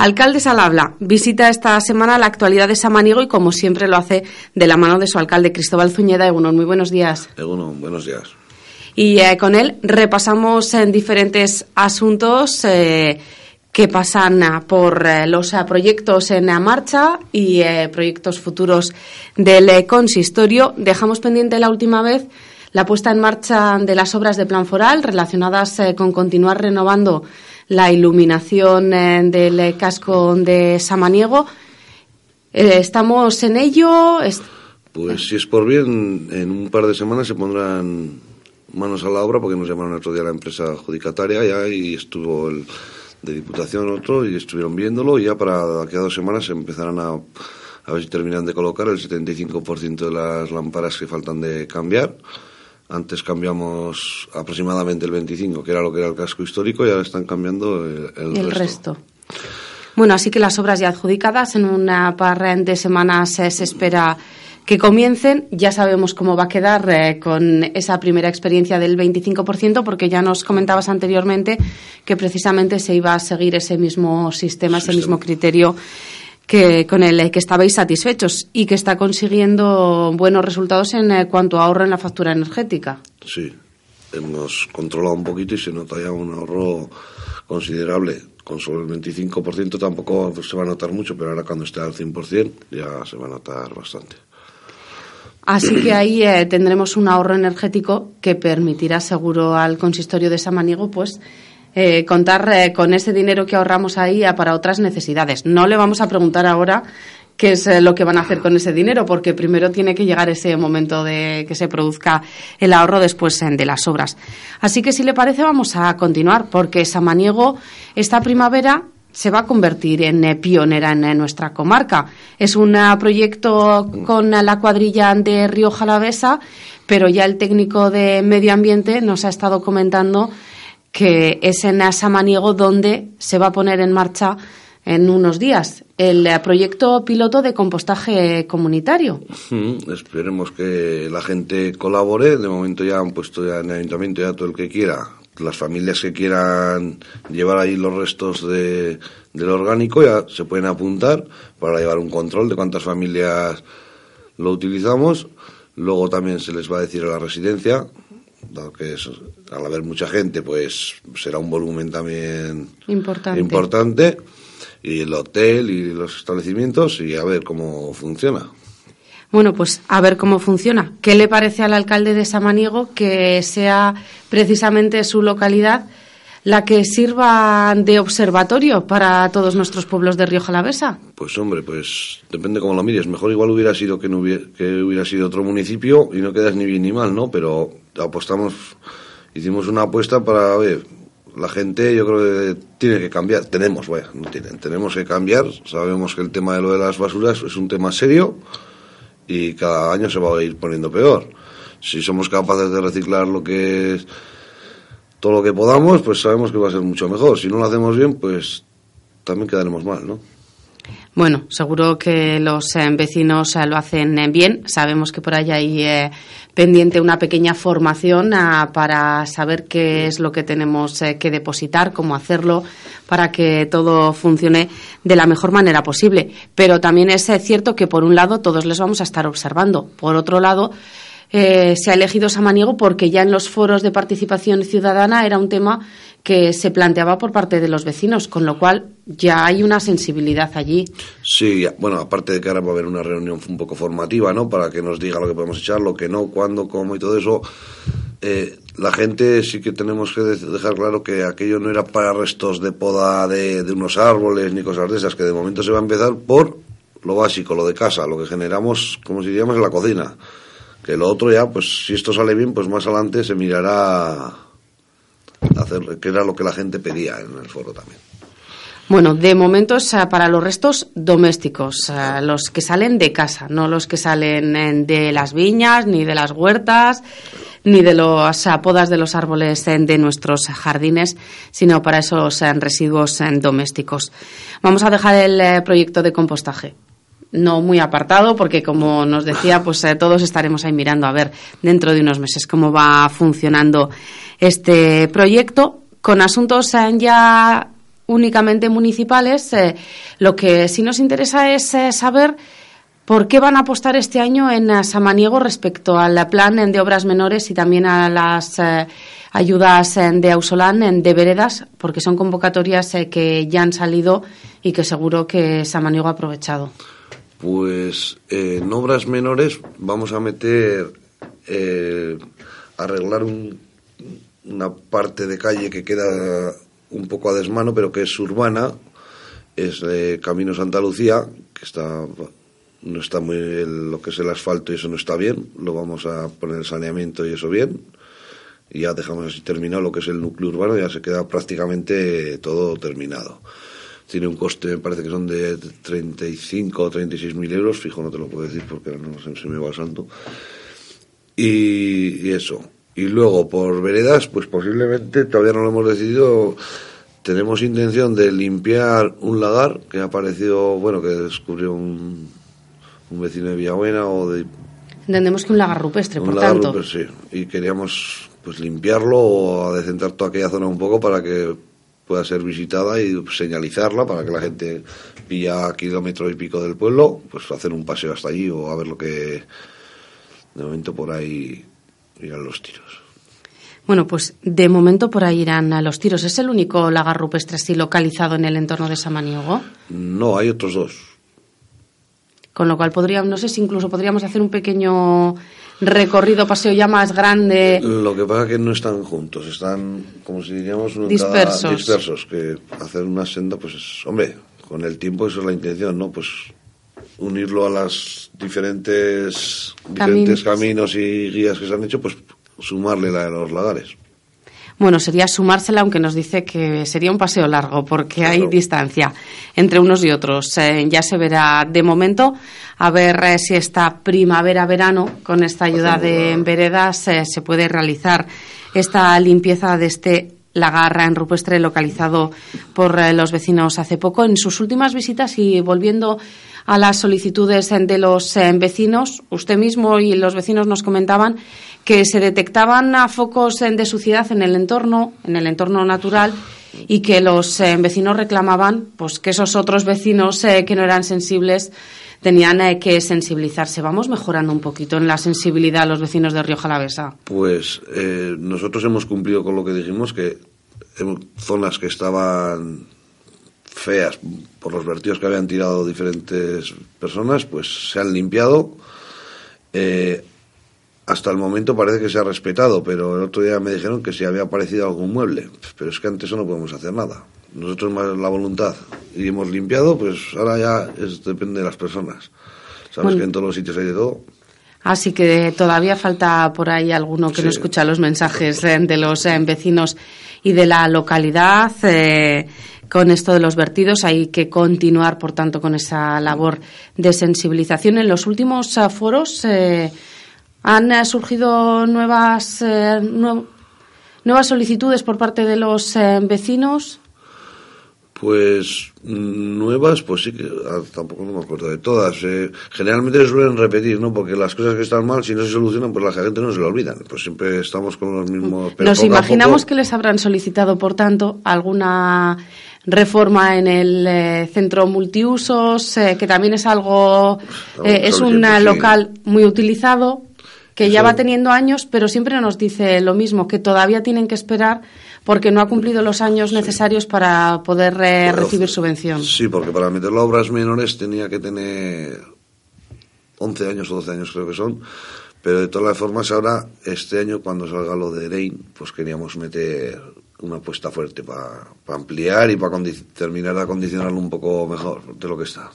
Alcaldes al habla. Visita esta semana la actualidad de Samaniego y como siempre lo hace de la mano de su alcalde Cristóbal Zuñeda. Egunon, muy buenos días. Egunon, buenos días. Y eh, con él repasamos en diferentes asuntos eh, que pasan ah, por eh, los ah, proyectos en marcha y proyectos futuros del consistorio. Dejamos pendiente la última vez la puesta en marcha de las obras de plan foral relacionadas con continuar renovando la iluminación eh, del casco de Samaniego. Eh, ¿Estamos en ello? Pues si es por bien, en un par de semanas se pondrán manos a la obra porque nos llamaron otro día la empresa adjudicataria ya y estuvo el de Diputación otro y estuvieron viéndolo y ya para aquí a dos semanas se empezarán a, a ver si terminan de colocar el 75% de las lámparas que faltan de cambiar antes cambiamos aproximadamente el 25, que era lo que era el casco histórico, y ahora están cambiando el, resto. Bueno, así que las obras ya adjudicadas en una par de semanas se espera que comiencen. Ya sabemos cómo va a quedar eh, con esa primera experiencia del 25%, porque ya nos comentabas anteriormente que precisamente se iba a seguir ese mismo sistema. ese mismo criterio que, con el que estabais satisfechos y que está consiguiendo buenos resultados en eh, cuanto a ahorro en la factura energética. Sí, hemos controlado un poquito y se nota ya un ahorro considerable. Con solo el 25% tampoco se va a notar mucho, pero ahora cuando esté al 100% ya se va a notar bastante. Así que ahí eh, tendremos un ahorro energético que permitirá seguro al consistorio de Samaniego pues eh, contar eh, con ese dinero que ahorramos ahí para otras necesidades. No le vamos a preguntar ahora qué es eh, lo que van a hacer con ese dinero, porque primero tiene que llegar ese momento de que se produzca el ahorro después de las obras. Así que si le parece vamos a continuar, porque Samaniego esta primavera se va a convertir en pionera en nuestra comarca. Es un proyecto con la cuadrilla de Río Jalavesa, pero ya el técnico de medio ambiente nos ha estado comentando que es en Asamaniego donde se va a poner en marcha en unos días el proyecto piloto de compostaje comunitario. esperemos que la gente colabore. De momento ya han puesto ya en el ayuntamiento ya todo el que quiera. Las familias que quieran llevar ahí los restos de, del orgánico ya se pueden apuntar para llevar un control de cuántas familias lo utilizamos. Luego también se les va a decir a la residencia dado que al haber mucha gente, pues será un volumen también importante. importante, y el hotel y los establecimientos, y a ver cómo funciona. Bueno, pues a ver cómo funciona. ¿Qué le parece al alcalde de Samaniego que sea precisamente su localidad la que sirva de observatorio para todos nuestros pueblos de Río Jalavesa? Pues hombre, pues depende cómo lo mires. Mejor igual hubiera sido que, no hubiera, que hubiera sido otro municipio y no quedas ni bien ni mal, ¿no? Pero apostamos, hicimos una apuesta para, ver, la gente yo creo que tiene que cambiar. Tenemos, vaya, no tienen, tenemos que cambiar. Sabemos que el tema de lo de las basuras es un tema serio y cada año se va a ir poniendo peor. Si somos capaces de reciclar lo que es todo lo que podamos, pues sabemos que va a ser mucho mejor. Si no lo hacemos bien, pues también quedaremos mal, ¿no? Bueno, seguro que los eh, vecinos eh, lo hacen eh, bien. Sabemos que por ahí hay pendiente una pequeña formación ah, para saber qué es lo que tenemos que depositar, cómo hacerlo, para que todo funcione de la mejor manera posible. Pero también es cierto que, por un lado, todos les vamos a estar observando. Por otro lado, eh, se ha elegido Samaniego porque ya en los foros de participación ciudadana era un tema que se planteaba por parte de los vecinos, con lo cual ya hay una sensibilidad allí. Sí, bueno, aparte de que ahora va a haber una reunión un poco formativa, ¿no? Para que nos diga lo que podemos echar, lo que no, cuándo, cómo y todo eso. Eh, la gente sí que tenemos que dejar claro que aquello no era para restos de poda de, unos árboles ni cosas de esas, que de momento se va a empezar por lo básico, lo de casa, lo que generamos, como si diríamos, en la cocina que lo otro ya, pues si esto sale bien, pues más adelante se mirará hacer, que era lo que la gente pedía en el foro también. Bueno, de momento es para los restos domésticos, los que salen de casa, no los que salen de las viñas, ni de las huertas, ni de las podas de los árboles de nuestros jardines, sino para esos residuos domésticos. Vamos a dejar el eh, proyecto de compostaje no muy apartado, porque como nos decía, pues eh, todos estaremos ahí mirando a ver dentro de unos meses cómo va funcionando este proyecto, con asuntos eh, ya únicamente municipales. Eh, lo que sí nos interesa es saber por qué van a apostar este año en Samaniego respecto al plan de obras menores y también a las ayudas de Ausolán de veredas, porque son convocatorias que ya han salido y que seguro que Samaniego ha aprovechado. Pues en obras menores vamos a meter arreglar una parte de calle que queda un poco a desmano, pero que es urbana, es Camino Santa Lucía, que está no está muy lo que es el asfalto y eso no está bien, lo vamos a poner el saneamiento y eso bien. Y ya dejamos así terminado lo que es el núcleo urbano, ya se queda prácticamente todo terminado. Tiene un coste, me parece que son de 35 o 36 mil euros, fijo, no te lo puedo decir porque no se me va el santo. y eso. Y luego, por veredas, pues posiblemente, todavía no lo hemos decidido, tenemos intención de limpiar un lagar que ha aparecido, bueno, que descubrió un, un vecino de Villabuena o de... Entendemos que un lagar rupestre, un por lagar tanto. Rupestre, sí. Y queríamos pues limpiarlo o adecentar toda aquella zona un poco para que pueda ser visitada y señalizarla para que la gente pilla a kilómetro y pico del pueblo, pues hacer un paseo hasta allí o a ver lo que de momento por ahí irán los tiros. Bueno, pues de momento por ahí irán a los tiros. ¿Es el único lagar rupestre así localizado en el entorno de Samaniego? No, hay otros dos. Con lo cual podríamos, no sé si incluso podríamos hacer un pequeño recorrido, paseo ya más grande. Lo que pasa es que no están juntos, están, como si diríamos, dispersos. dispersos. Que hacer una senda, pues, es, hombre, con el tiempo eso es la intención, ¿no? Pues unirlo a las diferentes, diferentes caminos y guías que se han hecho, pues sumarle la de los lagares. Bueno, sería sumársela, aunque nos dice que sería un paseo largo, porque hay distancia entre unos y otros. Eh, ya se verá de momento, a ver eh, si esta primavera-verano, con esta ayuda de veredas, eh, se puede realizar esta limpieza de este lagarra en rupestre localizado por los vecinos hace poco. En sus últimas visitas y volviendo a las solicitudes de los vecinos. Usted mismo y los vecinos nos comentaban que se detectaban focos de suciedad en el entorno, en el entorno natural, y que los eh, vecinos reclamaban pues que esos otros vecinos eh, que no eran sensibles tenían que sensibilizarse. Vamos mejorando un poquito en la sensibilidad a los vecinos de Río Jalavesa. Pues nosotros hemos cumplido con lo que dijimos, que en zonas que estaban feas por los vertidos que habían tirado diferentes personas, pues se han limpiado. Hasta el momento parece que se ha respetado, pero el otro día me dijeron que si había aparecido algún mueble. Pero es que antes eso no podemos hacer nada. Nosotros más la voluntad y hemos limpiado, pues ahora ya es, depende de las personas. Sabes que en todos los sitios hay de todo. Así que todavía falta por ahí alguno que no escucha los mensajes eh, de los eh, vecinos y de la localidad. Eh, con esto de los vertidos. Hay que continuar, por tanto, con esa labor de sensibilización. En los últimos foros eh, han eh, surgido nuevas, nuevas solicitudes por parte de los vecinos. Pues nuevas, pues sí que ah, tampoco no me acuerdo de todas. generalmente se suelen repetir, ¿no? Porque las cosas que están mal, si no se solucionan, pues la gente no se lo olvidan. Pues siempre estamos con los mismos. Nos imaginamos que les habrán solicitado, por tanto, alguna reforma en el eh, centro multiusos, eh, que también es algo, eh, es un local muy utilizado, que ya va teniendo años, pero siempre nos dice lo mismo, que todavía tienen que esperar porque no ha cumplido los años necesarios para poder recibir subvención. Sí, porque para meterlo a obras menores tenía que tener 11 años o 12 años creo que son, pero de todas formas ahora, este año cuando salga lo de Rein, pues queríamos meter una apuesta fuerte para ampliar y para terminar de acondicionarlo un poco mejor de lo que está.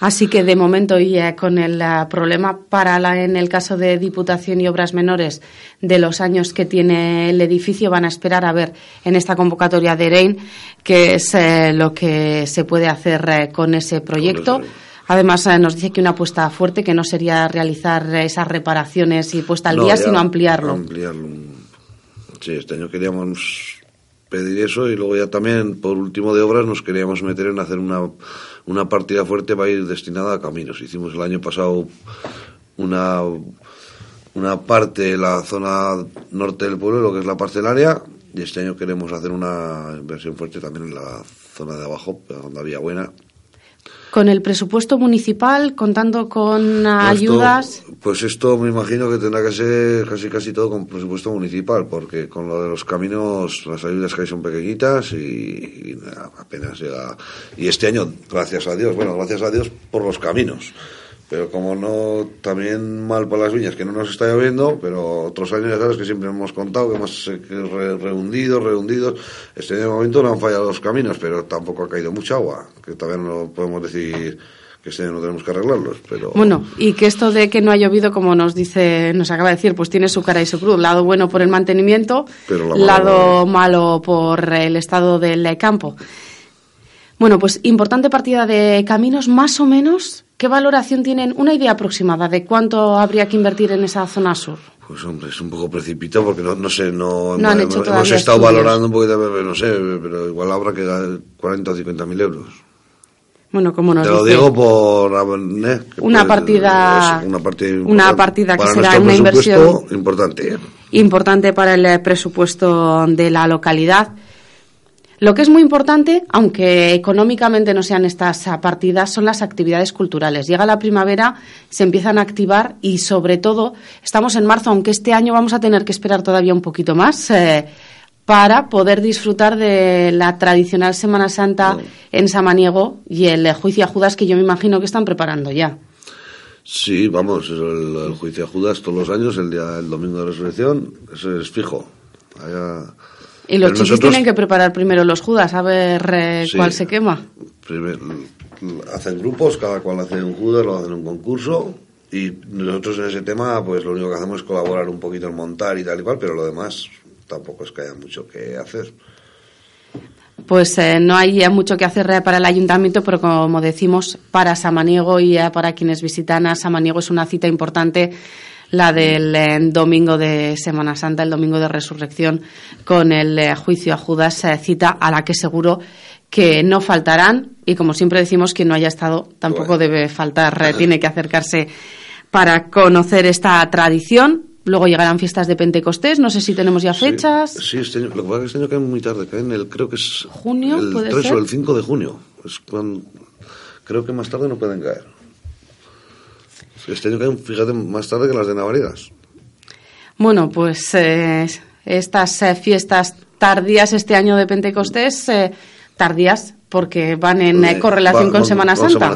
Así que de momento y con el eh, problema para la, en el caso de Diputación y Obras Menores de los años que tiene el edificio van a esperar a ver en esta convocatoria de REIN qué es eh, lo que se puede hacer eh, con ese proyecto. Además, nos dice que una apuesta fuerte que no sería realizar esas reparaciones y puesta al día, sino ampliarlo. Ampliarlo Sí, este año queríamos pedir eso y luego ya también, por último de obras, nos queríamos meter en hacer una, una partida fuerte para ir destinada a caminos. Hicimos el año pasado una, una parte, la zona norte del pueblo, lo que es la parcelaria, y este año queremos hacer una inversión fuerte también en la zona de abajo, donde había buena. ¿Con el presupuesto municipal, contando con ayudas? pues esto me imagino que tendrá que ser casi casi todo con presupuesto municipal, porque con lo de los caminos las ayudas que hay son pequeñitas y, y apenas llega. Y este año, gracias a Dios, bueno, gracias a Dios por los caminos pero como no, también mal por las viñas, que no nos está lloviendo, pero otros años ya sabes que siempre hemos contado que hemos rehundido, rehundidos. Este momento no han fallado los caminos, pero tampoco ha caído mucha agua, que todavía no podemos decir que este año no tenemos que arreglarlos, pero... Bueno, y que esto de que no ha llovido, como nos dice, nos acaba de decir, pues tiene su cara y su cruz. Lado bueno por el mantenimiento, lado malo por el estado del campo. Bueno, pues importante partida de caminos, más o menos ¿Qué valoración tienen? Una idea aproximada de cuánto habría que invertir en esa zona sur. Pues hombre, es un poco precipitado porque no, sé, no, hemos, estado valorando un poquito, no sé, pero igual habrá que dar 40 o 50 mil euros. Bueno, como nos Te lo digo por ¿eh? una, partida, una partida, una partida que será una inversión importante. Importante para el presupuesto de la localidad. Lo que es muy importante, aunque económicamente no sean estas partidas, son las actividades culturales. Llega la primavera, se empiezan a activar y, sobre todo, estamos en marzo, aunque este año vamos a tener que esperar todavía un poquito más eh, para poder disfrutar de la tradicional Semana Santa en Samaniego y el juicio a Judas que yo me imagino que están preparando ya. Sí, vamos, el, juicio a Judas todos los años, el día, el domingo de resurrección, eso es fijo. Y los chicos tienen que preparar primero los judas a ver eh, cuál se quema. hacen grupos, cada cual hace un judas, lo hacen un concurso y nosotros en ese tema pues lo único que hacemos es colaborar un poquito en montar y tal y cual, pero lo demás tampoco es que haya mucho que hacer. Pues eh, no hay mucho que hacer eh, para el ayuntamiento, pero como decimos, para Samaniego y para quienes visitan a Samaniego es una cita importante la del eh, domingo de Semana Santa, el domingo de resurrección, con el eh, juicio a Judas, eh, cita a la que seguro que no faltarán y como siempre decimos, quien no haya estado tampoco debe faltar, tiene que acercarse para conocer esta tradición. Luego llegarán fiestas de Pentecostés, no sé si tenemos ya fechas. Sí, este año, lo que pasa es que este año cae muy tarde, cae en el, creo que es junio, el 3 o el 5 de junio. Es cuando, creo que más tarde no pueden caer. Este año caen, fíjate, más tarde que las de Navaridas. Bueno, pues eh, estas eh, fiestas tardías este año de Pentecostés, eh, tardías porque van en correlación con, Semana, Santa.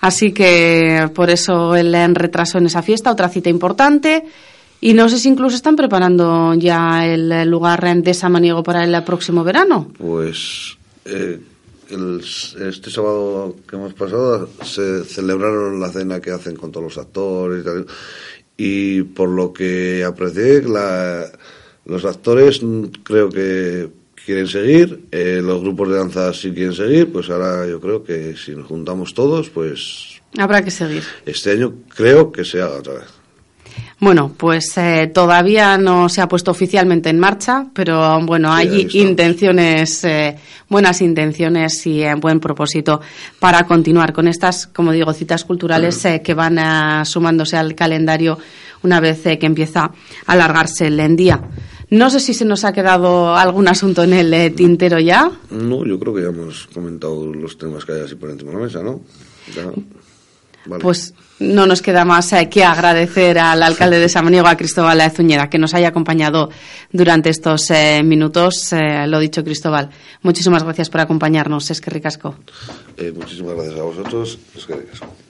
Así que por eso el retraso en esa fiesta, otra cita importante. Y no sé si incluso están preparando ya el lugar de Samaniego para el próximo verano. Pues este sábado que hemos pasado se celebraron la cena que hacen con todos los actores y tal. Y por lo que aprecié, los actores creo que quieren seguir, eh, los grupos de danza sí quieren seguir, pues ahora yo creo que si nos juntamos todos, pues... Habrá que seguir. Este año creo que se haga otra vez. Bueno, pues eh, todavía no se ha puesto oficialmente en marcha, pero bueno, hay intenciones, eh, buenas intenciones y eh, buen propósito para continuar con estas, como digo, citas culturales que van sumándose al calendario una vez que empieza a alargarse el día. No sé si se nos ha quedado algún asunto en el tintero ya. No, yo creo que ya hemos comentado los temas que hay así por encima de la mesa, ¿no? Pues no nos queda más eh, que agradecer al alcalde de Samaniego, a Cristóbal Zúñiga, que nos haya acompañado durante estos eh, minutos. Eh, lo dicho, Cristóbal, muchísimas gracias por acompañarnos. Es que ricasco. muchísimas gracias a vosotros. Es que ricasco.